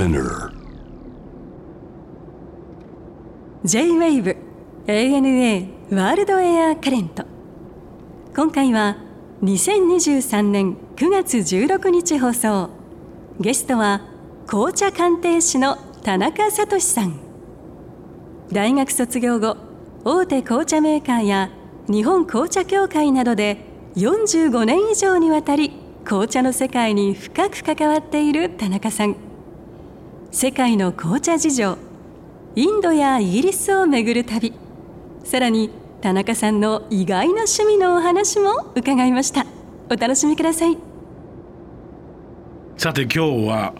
Spinner J-WAVE ANA ワールドエアカレント。今回は2023年9月16日放送。ゲストは紅茶鑑定士の田中聡さん。大学卒業後大手紅茶メーカーや日本紅茶協会などで45年以上にわたり紅茶の世界に深く関わっている田中さん。世界の紅茶事情インドやイギリスを巡る旅。さらに田中さんの意外な趣味のお話も伺いました。お楽しみください。さて今日は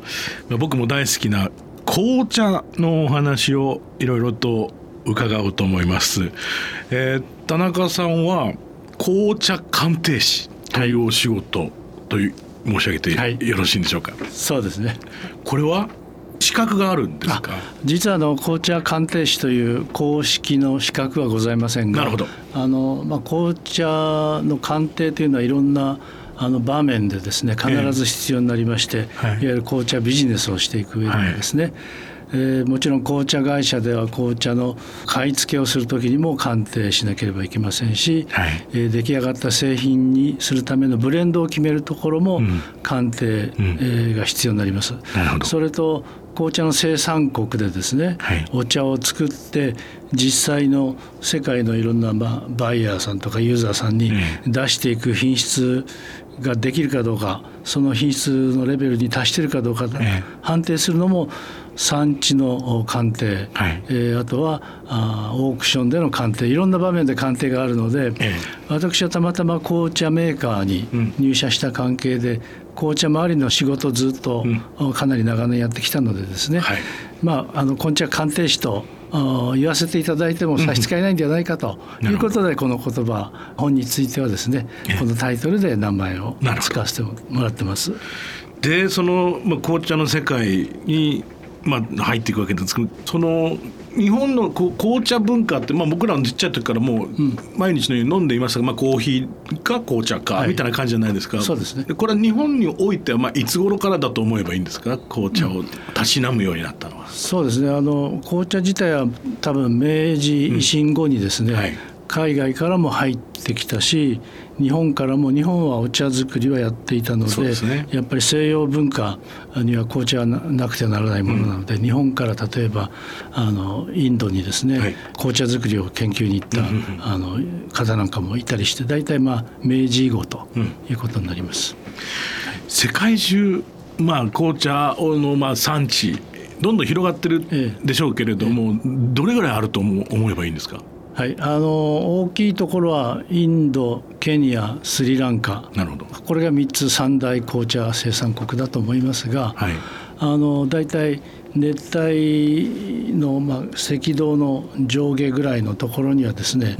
僕も大好きな紅茶のお話をいろいろと伺おうと思います、えー、田中さんは紅茶鑑定士というお仕事と申し上げてよろしいんでしょうか、はい、そうですね。これは？資格があるんですか？実はあの紅茶鑑定士という公式の資格はございませんがなるほど。あの、まあ、紅茶の鑑定というのはいろんなあの場面でですね必ず必要になりまして、えーはい、いわゆる紅茶ビジネスをしていく上でですね、はい。えー、もちろん紅茶会社では紅茶の買い付けをする時にも鑑定しなければいけませんし、はい、えー、出来上がった製品にするためのブレンドを決めるところも鑑定、うん、えー、が必要になります。それと紅茶の生産国でですね、はい、お茶を作って実際の世界のいろんな、まあ、バイヤーさんとかユーザーさんに出していく品質ができるかどうかその品質のレベルに達しているかどうか判定するのも産地の鑑定、はい、えー、あとはあオークションでの鑑定いろんな場面で鑑定があるので、ええ、私はたまたま紅茶メーカーに入社した関係で、うん、紅茶周りの仕事をずっとかなり長年やってきたのでですね、はい、まあ、あの紅茶鑑定士と言わせていただいても差し支えないんじゃないかということでこの言葉本についてはですねこのタイトルで名前を使わせてもらってます。でその、まあ、紅茶の世界にまあ、入っていくわけですけどその日本のこう紅茶文化って、まあ、僕らのちっちゃい時からもう毎日のように飲んでいましたが、まあ、コーヒーか紅茶かみたいな感じじゃないですか、はい、そうですね。これは日本においては、まあ、いつ頃からだと思えばいいんですか？紅茶をたしなむようになったのは、うん、そうですね。あの紅茶自体は多分明治維新後にですね、うん。はい、海外からも入ってきたし日本からも日本はお茶作りはやっていたので、ね、やっぱり西洋文化には紅茶はなくてはならないものなので、うん、日本から例えばあのインドにですね、はい、紅茶作りを研究に行った、うん、あの方なんかもいたりして大体まあ明治以後ということになります。うん、世界中まあ紅茶のまあ産地どんどん広がってるでしょうけれども、ええ、どれぐらいあると思えばいいんですか？はい、あの大きいところはインドケニアスリランカ。なるほど。これが3つ三大紅茶生産国だと思いますが、はい、あの大体熱帯の、まあ、赤道の上下ぐらいのところにはですね、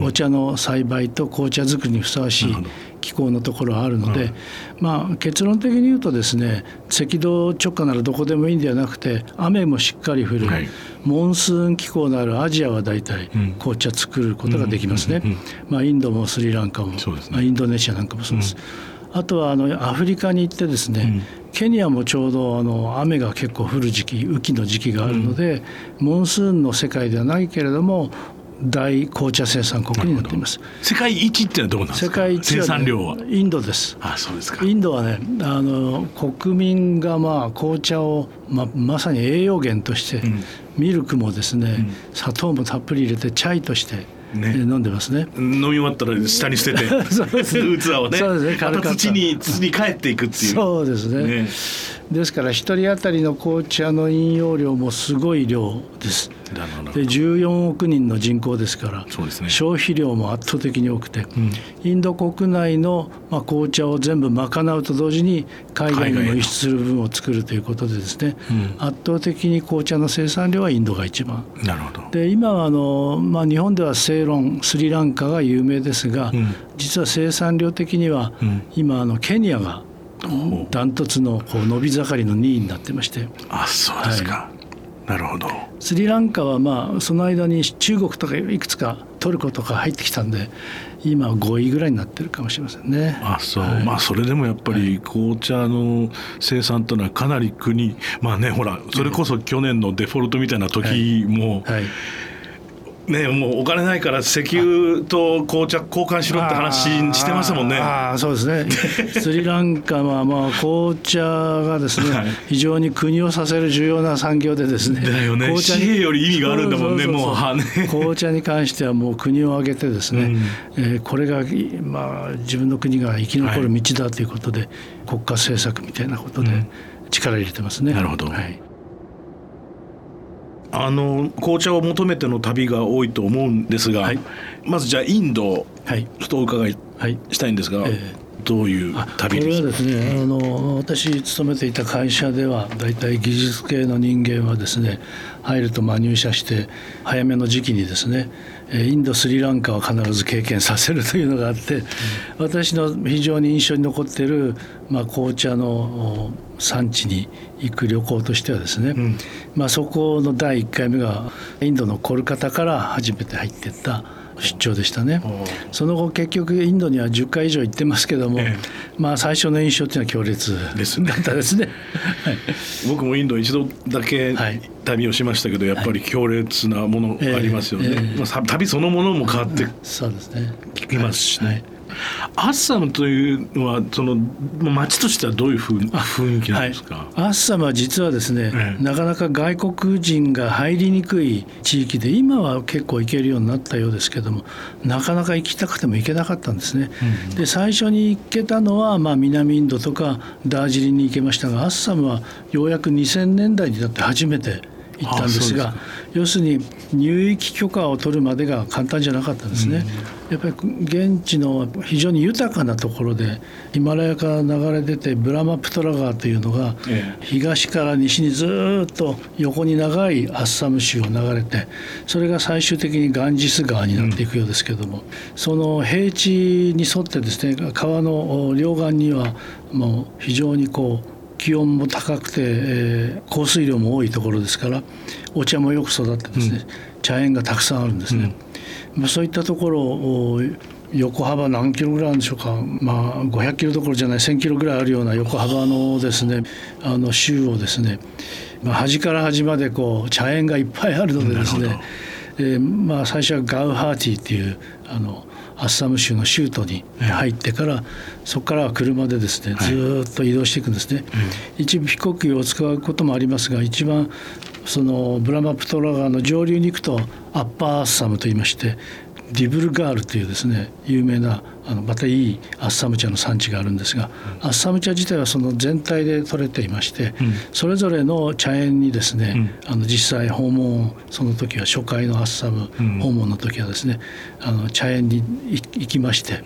うん、お茶の栽培と紅茶作りにふさわしい気候のところはあるので、まあ、結論的に言うとですね赤道直下ならどこでもいいんではなくて雨もしっかり降る、はい、モンスーン気候のあるアジアは大体紅茶作ることができますね、まあ、インドもスリランカも、ね、まあ、インドネシアなんかもそうです。あとはあのアフリカに行ってですね、ケニアもちょうどあの雨が結構降る時期雨季の時期があるので、モンスーンの世界ではないけれども大紅茶生産国になっています。世界一ってのはどうなんですか？世界一、ね、生産量は。インドです。あそうですか。インドはねあの国民がまあ紅茶をままさに栄養源として、うん、ミルクもですね、うん、砂糖もたっぷり入れてチャイとしてね、飲んでますね。飲み終わったら下に捨てて 器をねそうですね。また土に土に帰っていくっていう。そうですね。ねですから1人当たりの紅茶の飲用量もすごい量です。で14億人の人口ですからそうです、ね、消費量も圧倒的に多くて、うん、インド国内の、まあ、紅茶を全部賄うと同時に海外にも輸出する分を作るということでですね、うん、圧倒的に紅茶の生産量はインドが一番。なるほど。で今はあの、まあ、日本ではセイロンスリランカが有名ですが、うん、実は生産量的には、今あのケニアがダントツのこう伸び盛りの2位になってまして。あそうですか、はい、なるほど。スリランカはまあその間に中国とかいくつかトルコとか入ってきたんで今5位ぐらいになってるかもしれませんね。あそう、はい、まあそれでもやっぱり紅茶の生産というのはかなり国まあねほらそれこそ去年のデフォルトみたいな時も、はい。はいねもうお金ないから石油と紅茶交換しろって話してましたもんね。ああそうですね。スリランカはまあ紅茶がですね、はい、非常に国をさせる重要な産業でですね。だよね。紅茶により意味があるんだもんね。もう、ね、紅茶に関してはもう国を挙げてですね、うん、えー、これがまあ自分の国が生き残る道だということで、はい、国家政策みたいなことで力入れてますね。なるほど。はいあの紅茶を求めての旅が多いと思うんですが、はい、まずじゃあインド、はい、ちょっとお伺いしたいんですが、はいえ。ー、どういう旅ですか？これはですねあの私勤めていた会社では大体技術系の人間はですね入るとまあ入社して早めの時期にですねインドスリランカは必ず経験させるというのがあって、うん、私の非常に印象に残っている、まあ、紅茶の産地に行く旅行としてはですね、うん、まあ、そこの第1回目がインドのコルカタから初めて入っていった出張でしたね。その後結局インドには10回以上行ってますけども、ええ、まあ最初の印象っていうのは強烈だったですね。はい、僕もインド一度だけ旅をしましたけど、やっぱり強烈なものありますよね、え、まあ、旅そのものも変わってきますしね、アッサムというのはその町としてはどういうふう雰囲気なんですか、はい、アッサムは実はですね、ええ、なかなか外国人が入りにくい地域で今は結構行けるようになったようですけどもなかなか行きたくても行けなかったんですね。うん、で最初に行けたのは、まあ、南インドとかダージリンに行けましたがアッサムはようやく2000年代になって初めて行ったんですが要するに入域許可を取るまでが簡単じゃなかったんですね。やっぱり現地の非常に豊かなところでヒマラヤから流れ出てブラマプトラ川というのが東から西にずっと横に長いアッサム州を流れてそれが最終的にガンジス川になっていくようですけどもその平地に沿ってですね川の両岸にはもう非常にこう気温も高くて、えー、降水量も多いところですからお茶もよく育ってですね、うん、茶園がたくさんあるんですね。うん、まあ、そういったところを横幅何キロぐらいあるんでしょうか、まあ、500キロどころじゃない1000キロぐらいあるような横幅のですねあの州をですね、まあ、端から端までこう茶園がいっぱいあるのでですね、えー、まあ、最初はガウハーティっていうあのアッサム州の州都に入ってから、そこからは車でですねずっと移動していくんですね、一部飛行機を使うこともありますが一番そのブラマプトラ川の上流に行くとアッパーアッサムといいましてディブルガルというですね有名なあのまたいいアッサム茶の産地があるんですが、アッサム茶自体はその全体で取れていまして、それぞれの茶園にですね、あの実際訪問その時は初回のアッサム訪問の時はですね、あの茶園に行きまして、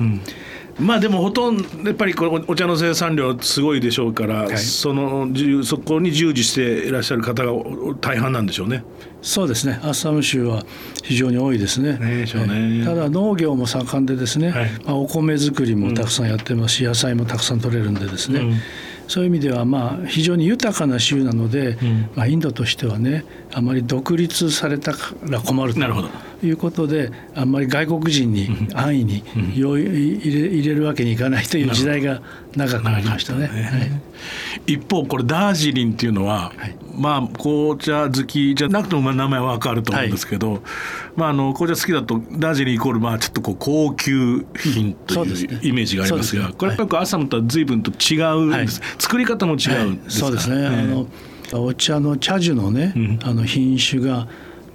まあでもほとんどやっぱりこれお茶の生産量すごいでしょうから、はい、そのそこに従事していらっしゃる方が大半なんでしょうね。そうですね。アッサム州は非常に多いですね。ねね。ただ農業も盛んでですね、はい、まあ、お米作りもたくさんやってますし、うん、野菜もたくさん取れるんでですね、うん。そういう意味ではまあ非常に豊かな州なので、うん、まあ、インドとしてはねあまり独立されたら困るということであんまり外国人に安易に入れ入れるわけにいかないという時代が長くなりましたね。ね。はい、一方これダージリンっていうのは、はい、まあ紅茶好きじゃなくても名前は分かると思うんですけど、はい、まあ、あの紅茶好きだとダージリンイコールまあちょっとこう高級品というイメージがありますが、すね、これやっぱりアサムとは随分と違うんです、作り方も違うんですか、そうですね、あのお茶の茶樹のね、うん、あの品種が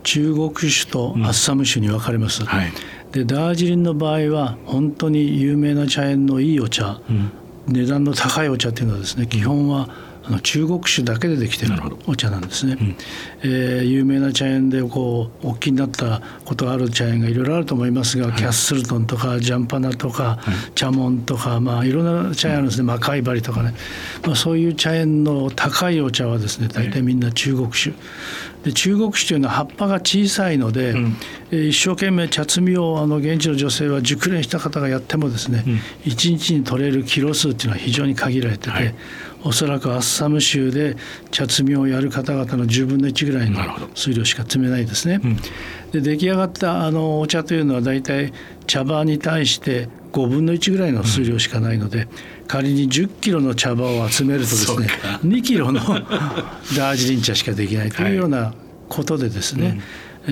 中国酒とアッサム酒に分かれます。うんはい、でダージリンの場合は本当に有名な茶園のいいお茶、うん、値段の高いお茶っていうのはですね基本はあの中国酒だけでできてるお茶なんですね、うん、えー、有名な茶園でこう大きになったことがある茶園がいろいろあると思いますが、はい、キャッスルトンとかジャンパナとか、はい、茶門とか、まあ、いろんな茶園あるんですね、魔界針とかね、まあ、そういう茶園の高いお茶はですね大体みんな中国酒で中国酒というのは葉っぱが小さいので、うん、一生懸命茶摘みをあの現地の女性は熟練した方がやってもですね、うん、1日に取れるキロ数っていうのは非常に限られてて、はい、おそらくアッサム州で茶摘みをやる方々の10分の1ぐらいの水量しか摘めないですね。で出来上がったあのお茶というのは大体茶葉に対して5分の1ぐらいの数量しかないので、仮に10キロの茶葉を集めるとですね2キロの ダージリン茶しかできないというようなことでですね、はい、え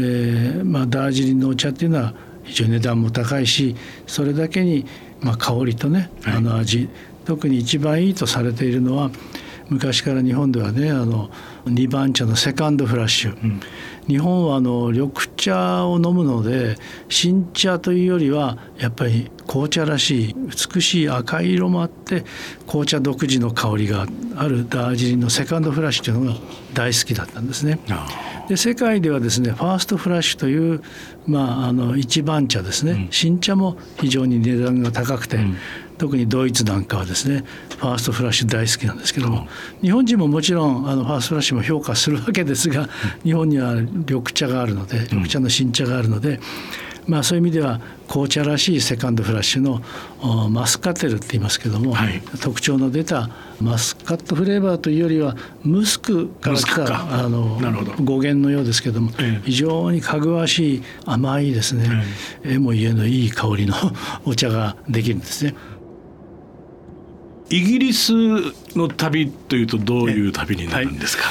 ー、まあ、ダージリンのお茶っていうのは非常に値段も高いしそれだけにまあ香りとね、あの味特に一番いいとされているのは昔から日本ではねあの2番茶のセカンドフラッシュ、うん、日本はあの緑茶を飲むので新茶というよりはやっぱり紅茶らしい美しい赤い色もあって紅茶独自の香りがあるダージリンのセカンドフラッシュというのが大好きだったんですね。で世界ではですねファーストフラッシュという、まあ、あの一番茶ですね、うん、新茶も非常に値段が高くて、うん、特にドイツなんかはですねファーストフラッシュ大好きなんですけども、日本人ももちろんあのファーストフラッシュも評価するわけですが、日本には緑茶があるので緑茶の新茶があるので、まあ、そういう意味では紅茶らしいセカンドフラッシュのマスカテルって言いますけども、はい、特徴の出たマスカットフレーバーというよりはムスクから来たあの語源のようですけども、ええ、非常にかぐわしい甘いですね、ええ。も言えぬいい香りの お茶ができるんですね。イギリスの旅というとどういう旅になるんですか、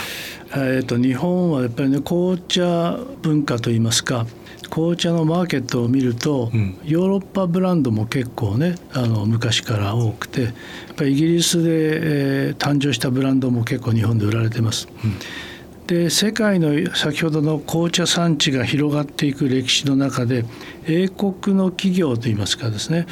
えー、と日本はやっぱりね紅茶文化といいますか紅茶のマーケットを見ると、うん、ヨーロッパブランドも結構ねあの昔から多くてやっぱりイギリスで、えー、誕生したブランドも結構日本で売られてます。うん。で世界の先ほどの紅茶産地が広がっていく歴史の中で英国の企業といいますかですね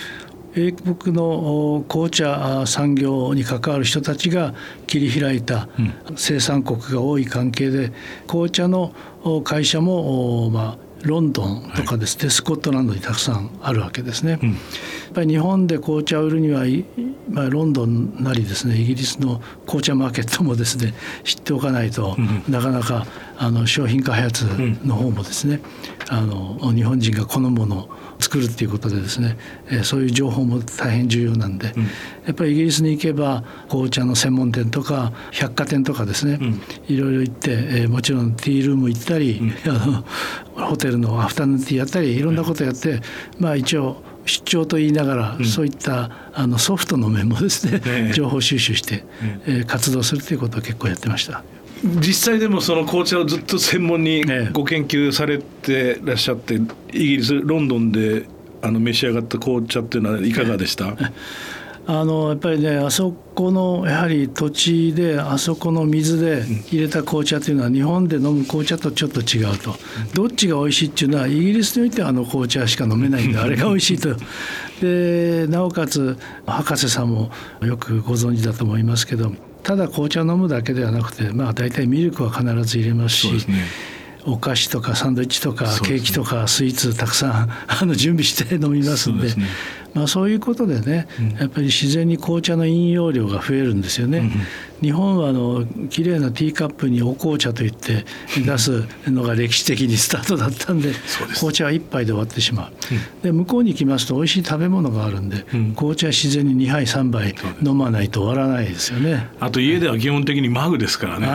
英国の紅茶産業に関わる人たちが切り開いた生産国が多い関係で紅茶の会社もまあロンドンとかですね、はい、スコットランドにたくさんあるわけですね。うん、ぱり日本で紅茶を売るには、まあ、ロンドンなりですねイギリスの紅茶マーケットもですね 知っておかないと、うん、なかなかあの商品開発の方もですね、うん、あの日本人が好むものを作るっていうことでですね、えー、そういう情報も大変重要なんで、うん、やっぱりイギリスに行けば紅茶の専門店とか百貨店とかですね、うん、いろいろ行って、えー、もちろんティールーム行ったり、うん、あのホテルのアフタヌーンティーやったりいろんなことやって、まあ一応出張と言いながら、そういったあのソフトの面もですね、情報収集して、えー、活動するということを結構やってました。実際でもその紅茶をずっと専門にご研究されてらっしゃって、イギリスロンドンであの召し上がった紅茶っていうのはいかがでした、あのやっぱりねあそこのやはり土地であそこの水で入れた紅茶というのは日本で飲む紅茶とちょっと違うと。どっちが美味しいっていうのはイギリスにおいてはあの紅茶しか飲めないんであれが美味しいと。でなおかつ博士さんもよくご存知だと思いますけどただ紅茶を飲むだけではなくて、まあ、大体ミルクは必ず入れますし。お菓子とかサンドイッチとかケーキとかスイーツたくさんあの準備して飲みますんでまあ、そういうことでね、やっぱり自然に紅茶の飲用量が増えるんですよね。日本はあの綺麗なティーカップにお紅茶といって出すのが歴史的にスタートだったんで紅茶は1杯で終わってしまう、で向こうに行きますと美味しい食べ物があるんで、紅茶は自然に2杯3杯飲まないと終わらないですよね。あと家では基本的にマグですからね。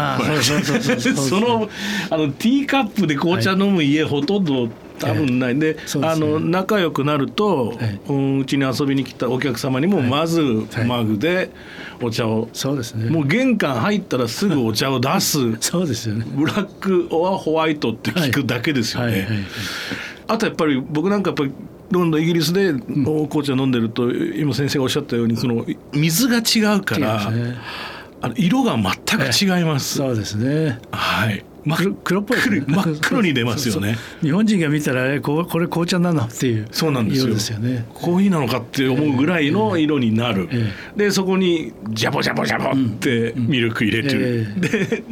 そのあのティーカップで紅茶飲む家、ほとんど多分ない。で,、あの仲良くなると、うちに遊びに来たお客様にもまずマグでお茶を、そうですね。もう玄関入ったらすぐお茶を出す。そうですよね。ブラックオアホワイトって聞くだけですよね。あとやっぱり僕なんかやっぱりロンドンイギリスで紅茶飲んでると、今先生がおっしゃったようにその水が違うから、あの色が全く違います。そうですね。はい黒っぽい、ね、真っ黒に出ますよね。日本人が見たらえここれ紅茶なのっていうそうなんですよ。ですよね。コーヒーなのかって思うぐらいの色になる、えーえ。ー、でそこにジャボジャボジャボってミルク入れてる、うん、で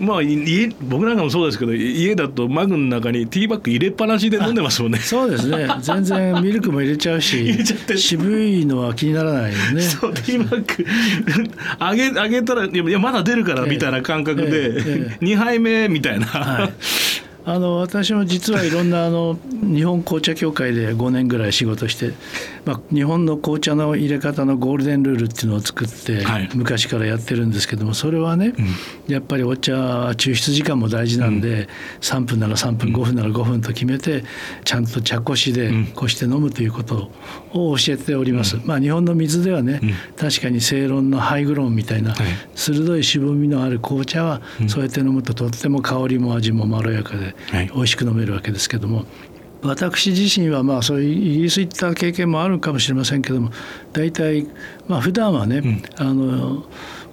まあ家僕なんかもそうですけど家だとマグの中にティーバッグ入れっぱなしで飲んでますもんね。そうですね。全然ミルクも入れちゃうし渋いのは気にならないよね。そうティーバッグ。あげあげたらいやまだ出るからみたいな感覚で、えーえー、2杯杯目みたいな、はいあの私も実はいろんなあの日本紅茶協会で5年ぐらい仕事して、まあ、日本の紅茶の入れ方のゴールデンルールっていうのを作って、昔からやってるんですけどもそれはね、やっぱりお茶抽出時間も大事なんで、3分なら3分5分なら5分と決めてちゃんと茶こしでこして飲むということを教えております。まあ、日本の水ではね、確かに正論のハイグローンみたいな鋭い渋みのある紅茶はそうやって飲むととっても香りも味もまろやかで美味しく飲めるわけですけども、私自身はまあそういうイギリス行った経験もあるかもしれませんけども大体まあ普段はね、うん、あの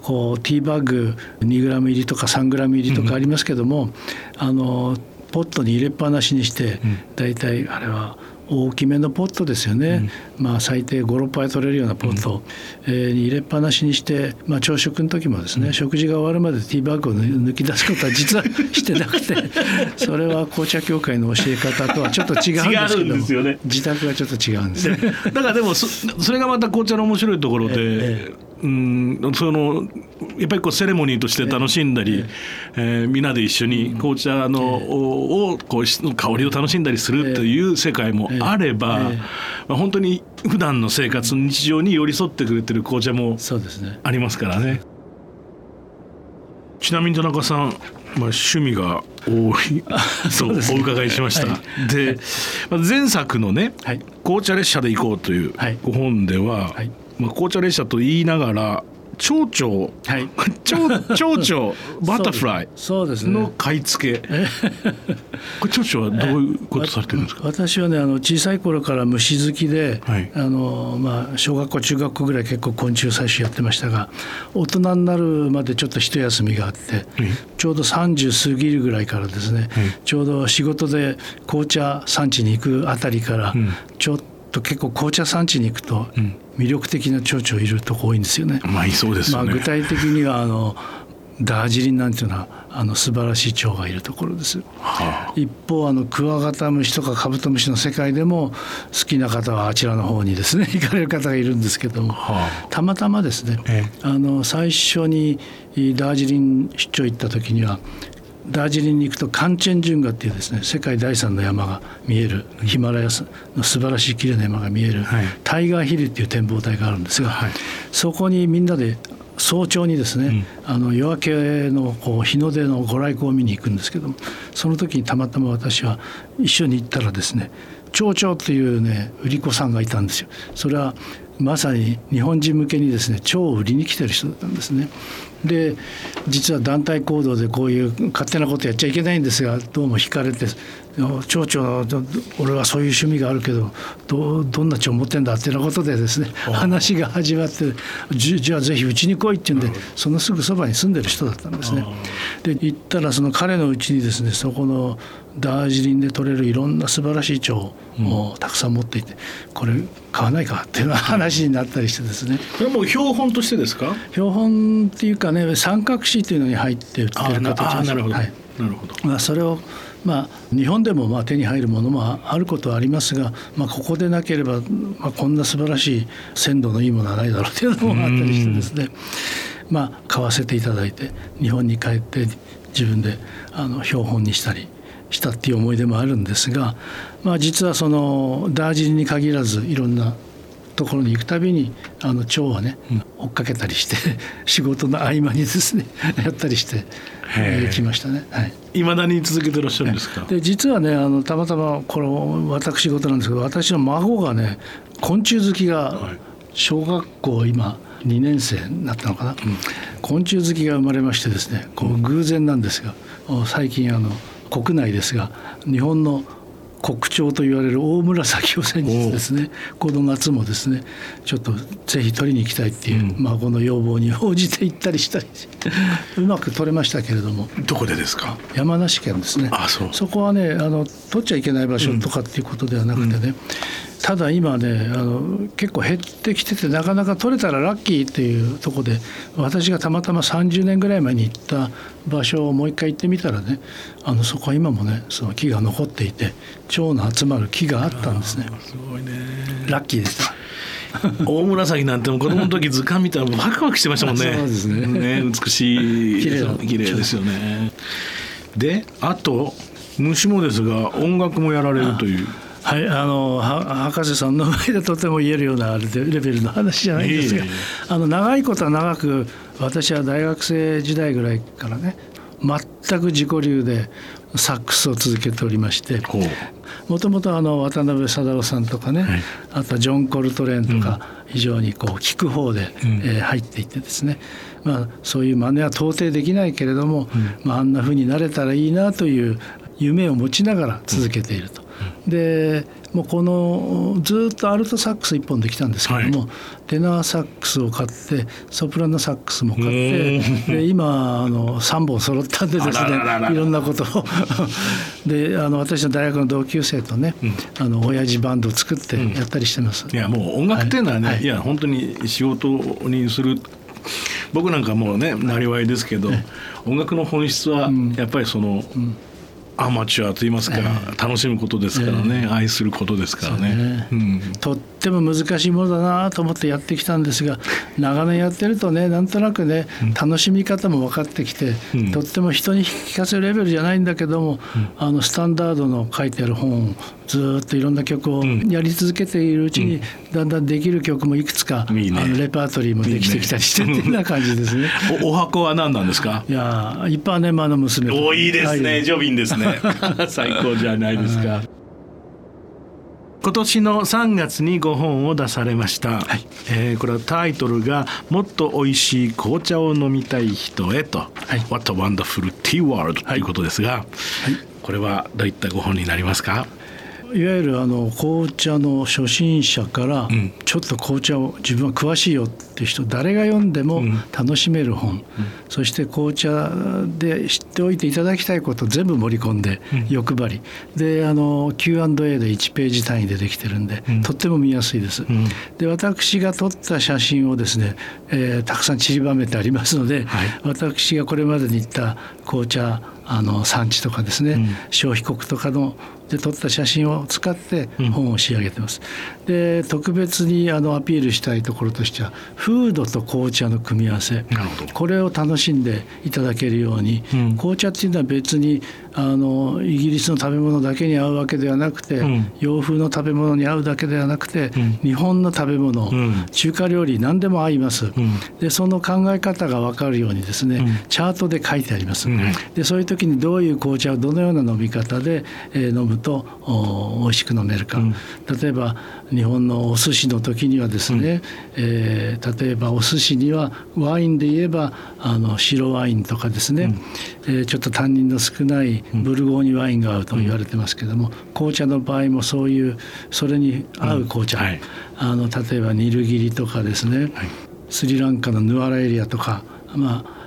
こうティーバッグ 2g 入りとか 3g 入りとかありますけども、うん、あのポットに入れっぱなしにして、大体あれは大きめのポットですよね、うん、まあ、最低56杯取れるようなポット、うん、え入れっぱなしにして、まあ、朝食の時もですね、うん、食事が終わるまでティーバッグを 抜き出すことは実は してなくてそれは紅茶協会の教え方とはちょっっと違うんですけどね、自宅がちょっと違うんですね。だからでもそそれがまた紅茶の面白いところで、ええうんそのやっぱりこうセレモニーとして楽しんだり、ええ。ー、みんなで一緒に紅茶の、をこう香りを楽しんだりするという世界もあれば、まあ、本当に普段の生活日常に寄り添ってくれてる紅茶もありますからね。ちなみに田中さん、まあ、趣味が多いとお伺いしました。はい、で、まあ、前作のね、はい、紅茶列車で行こう」という本では、はいまあ、紅茶列車と言いながら蝶々、はい、蝶々 バタフライの買い付け、これ蝶々はどういうことされてるんですか？私はねあの小さい頃から虫好きで、はい、あのまあ、小学校中学校ぐらい結構昆虫採集やってましたが大人になるまでちょっと一休みがあって、ちょうど30過ぎるぐらいからですね、ちょうど仕事で紅茶産地に行くあたりから、ちょっと結構紅茶産地に行くと、魅力的な蝶々いるとこ多いんですよね。まあいそうです、ね、まあ、具体的にはあのダージリンなんていうのはあの素晴らしい蝶がいるところです。はあ、一方あのクワガタムシとかカブトムシの世界でも好きな方はあちらの方にですね 行かれる方がいるんですけども、はあ、たまたまですね、ええ、あの最初にダージリン出張行った時にはダージリンに行くとカンチェンジュンガっていうですね世界第三の山が見えるヒマラヤの素晴らしい綺麗な山が見える、はい、タイガーヒルっていう展望台があるんですが、はい、そこにみんなで早朝にですね、うん、あの夜明けのこう日の出のご来光を見に行くんですけどもその時にたまたま私は一緒に行ったらですね町長っていうね売り子さんがいたんですよ。それはまさに日本人向けにですね超売りに来てる人だったんですね。で実は団体行動でこういう勝手なことやっちゃいけないんですがどうも惹かれて町長俺はそういう趣味があるけどどどんな町持ってんだっていうようなことでですね話が始まってじゃあぜひうちに来いって言うんでそのすぐそばに住んでる人だったんですね。で行ったらその彼のうちにですねそこのダージリンで取れるいろんな素晴らしい蝶をたくさん持っていて、これ買わないかっていう話になったりしてですね。これもう標本としてですか？標本っていうかね三角紙というのに入って売ってる形なるほど。はい、なるほど。まあそれをまあ、日本でもまあ手に入るものもあることはありますが、まあ、ここでなければ、まあ、こんな素晴らしい鮮度のいいものはないだろうというのもあったりしてですね、まあ、買わせていただいて日本に帰って自分であの標本にしたりしたっていう思い出もあるんですが、まあ、実はそのダージリに限らずいろんなところに行くたびにあの蝶をね、追っかけたりして 仕事の合間にですねやったりして行きましたね。はい。未だに続けてらっしゃるんですか？で実はねあのたまたまこれ私事なんですけど私の孫がね昆虫好きが小学校今2年生になったのかな、うん、昆虫好きが生まれましてですねこう偶然なんですが最近あの国内ですが日本の国鳥と言われる大紫を先日ですねこの夏もですねちょっとぜひ取りに行きたいっていう孫の要望に応じて行ったりしたりうまく取れましたけれども。どこでですか？山梨県ですね。あそう。そこはねあの取っちゃいけない場所とかっていうことではなくてね、うんただ今ねあの結構減ってきててなかなか取れたらラッキーっていうとこで私がたまたま30年ぐらい前に行った場所をもう一回行ってみたらねあのそこは今もねその木が残っていて蝶の集まる木があったんですね。すごいねラッキーでした。大紫なんて子供の時図鑑見たらワクワクしてましたもんね。そうですね。ね美しい綺麗綺麗ですよね。であと虫もですが音楽もやられるという。はい、あの博士さんの前でとても言えるようなレベルの話じゃないんですが、あの長いことは長く私は大学生時代ぐらいからね全く自己流でサックスを続けておりましてもともと渡辺貞夫さんとかね、はい、あとはジョン・コルトレーンとか、非常にこう聞く方で、うん、えー、入っていってですね、まあ、そういう真似は到底できないけれども、うん、まあ、あんなふうになれたらいいなという夢を持ちながら続けていると。でもうこのずっとアルトサックス1本できたんですけども、はい、テナーサックスを買ってソプラノサックスも買ってで今あの3本揃ったんでですねいろんなことを。であの私の大学の同級生とね、うん、あの親父バンドを作ってやったりしてます。うん、いやもう音楽っていうのはね、はい、い。や本当に仕事にする僕なんかもうねなりわいですけど、音楽の本質はやっぱりその、うんアマチュアと言いますか、えー、楽しむことですからね、えー、愛することですからね、ね。うん、とっても難しいものだなと思ってやってきたんですが 長年やってるとねなんとなくね、楽しみ方も分かってきて、うん、とっても人に聞かせるレベルじゃないんだけども、うん、あのスタンダードの書いてある本をずっといろんな曲をやり続けているうちに、だんだんできる曲もいくつか、あのレパートリーもできてきたりしてっていうな感じですね。おお箱は何なんですか？いやイパネマの娘おいいですね、はい、ジョビンですね。最高じゃないですか。今年の3月に5本を出されました、はい、えー、これはタイトルが「もっと美味しい紅茶を飲みたい人へ」と「はい、What a Wonderful Tea World」ということですが、はい、これはどういった5本になりますか？いわゆるあの紅茶の初心者からちょっと紅茶を自分は詳しいよって人誰が読んでも楽しめる本、うん、そして紅茶で知っておいていただきたいことを全部盛り込んで欲張り、であの Q&A で1ページ単位でできてるんで、とっても見やすいです。で私が撮った写真をですね、えー、たくさん散りばめてありますので、はい、私がこれまでに言った紅茶あの産地とかですね、うん、消費国とかので撮った写真を使って本を仕上げてます。うん、で特別にあのアピールしたいところとしてはフードと紅茶の組み合わせ。これを楽しんでいただけるように、うん、紅茶っていうのは別にあのイギリスの食べ物だけに合うわけではなくて、うん、洋風の食べ物に合うだけではなくて、日本の食べ物、中華料理何でも合います。でその考え方が分かるようにですね、チャートで書いてあります。でそういう時にどういう紅茶をどのような飲み方で、え飲むと美味しく飲めるか、うん、例えば日本のお寿司の時にはですね、うん、えー、例えばお寿司にはワインで言えばあの白ワインとかですね、うん、えー、ちょっと担任の少ないブルゴーニュワインが合うと言われてますけども、紅茶の場合もそういうそれに合う紅茶、はい、あの例えばニルギリとかですね、はい、スリランカのヌアラエリアとかまあ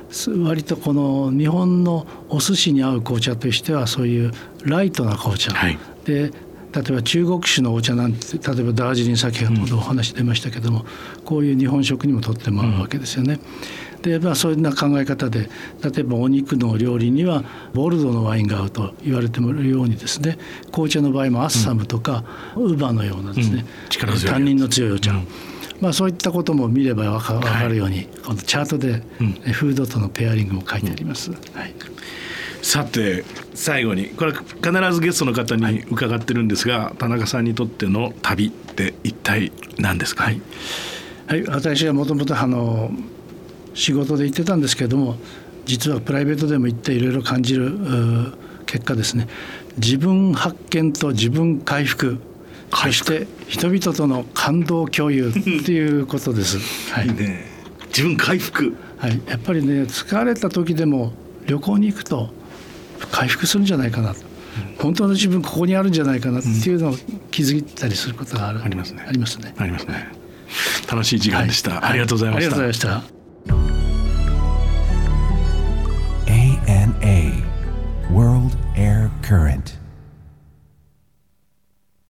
割とこの日本のお寿司に合う紅茶としてはそういうライトな紅茶、はい、で例えば中国酒のお茶なんて例えばダージリン先ほどお話出ましたけども、うん、こういう日本食にもとっても合うわけですよね。うん、でまあそういうな考え方で例えばお肉の料理にはボルドーのワインが合うと言われてもるようにですね紅茶の場合もアッサムとか、うん、ウーバーのようなですね、うん、担任の強いお茶、まあ、そういったことも見れば分か分かるように、はい、このチャートで、フードとのペアリングも書いてあります。はいさて最後にこれ必ずゲストの方に伺ってるんですが、はい、田中さんにとっての旅って一体何ですか、はい、はい、私はもともとあの仕事で行ってたんですけれども実はプライベートでも行っていろいろ感じる結果ですね。自分発見と自分回復そして人々との感動共有っていうことです。はい、ね、自分回復、はい、やっぱりね疲れた時でも旅行に行くと回復するんじゃないかな。と、うん、本当の自分ここにあるんじゃないかなっていうのを気づいたりすることがある、ありますね。ありますね。ありますね。楽しい時間でした、はい、ありがとうございました、ありがとうございました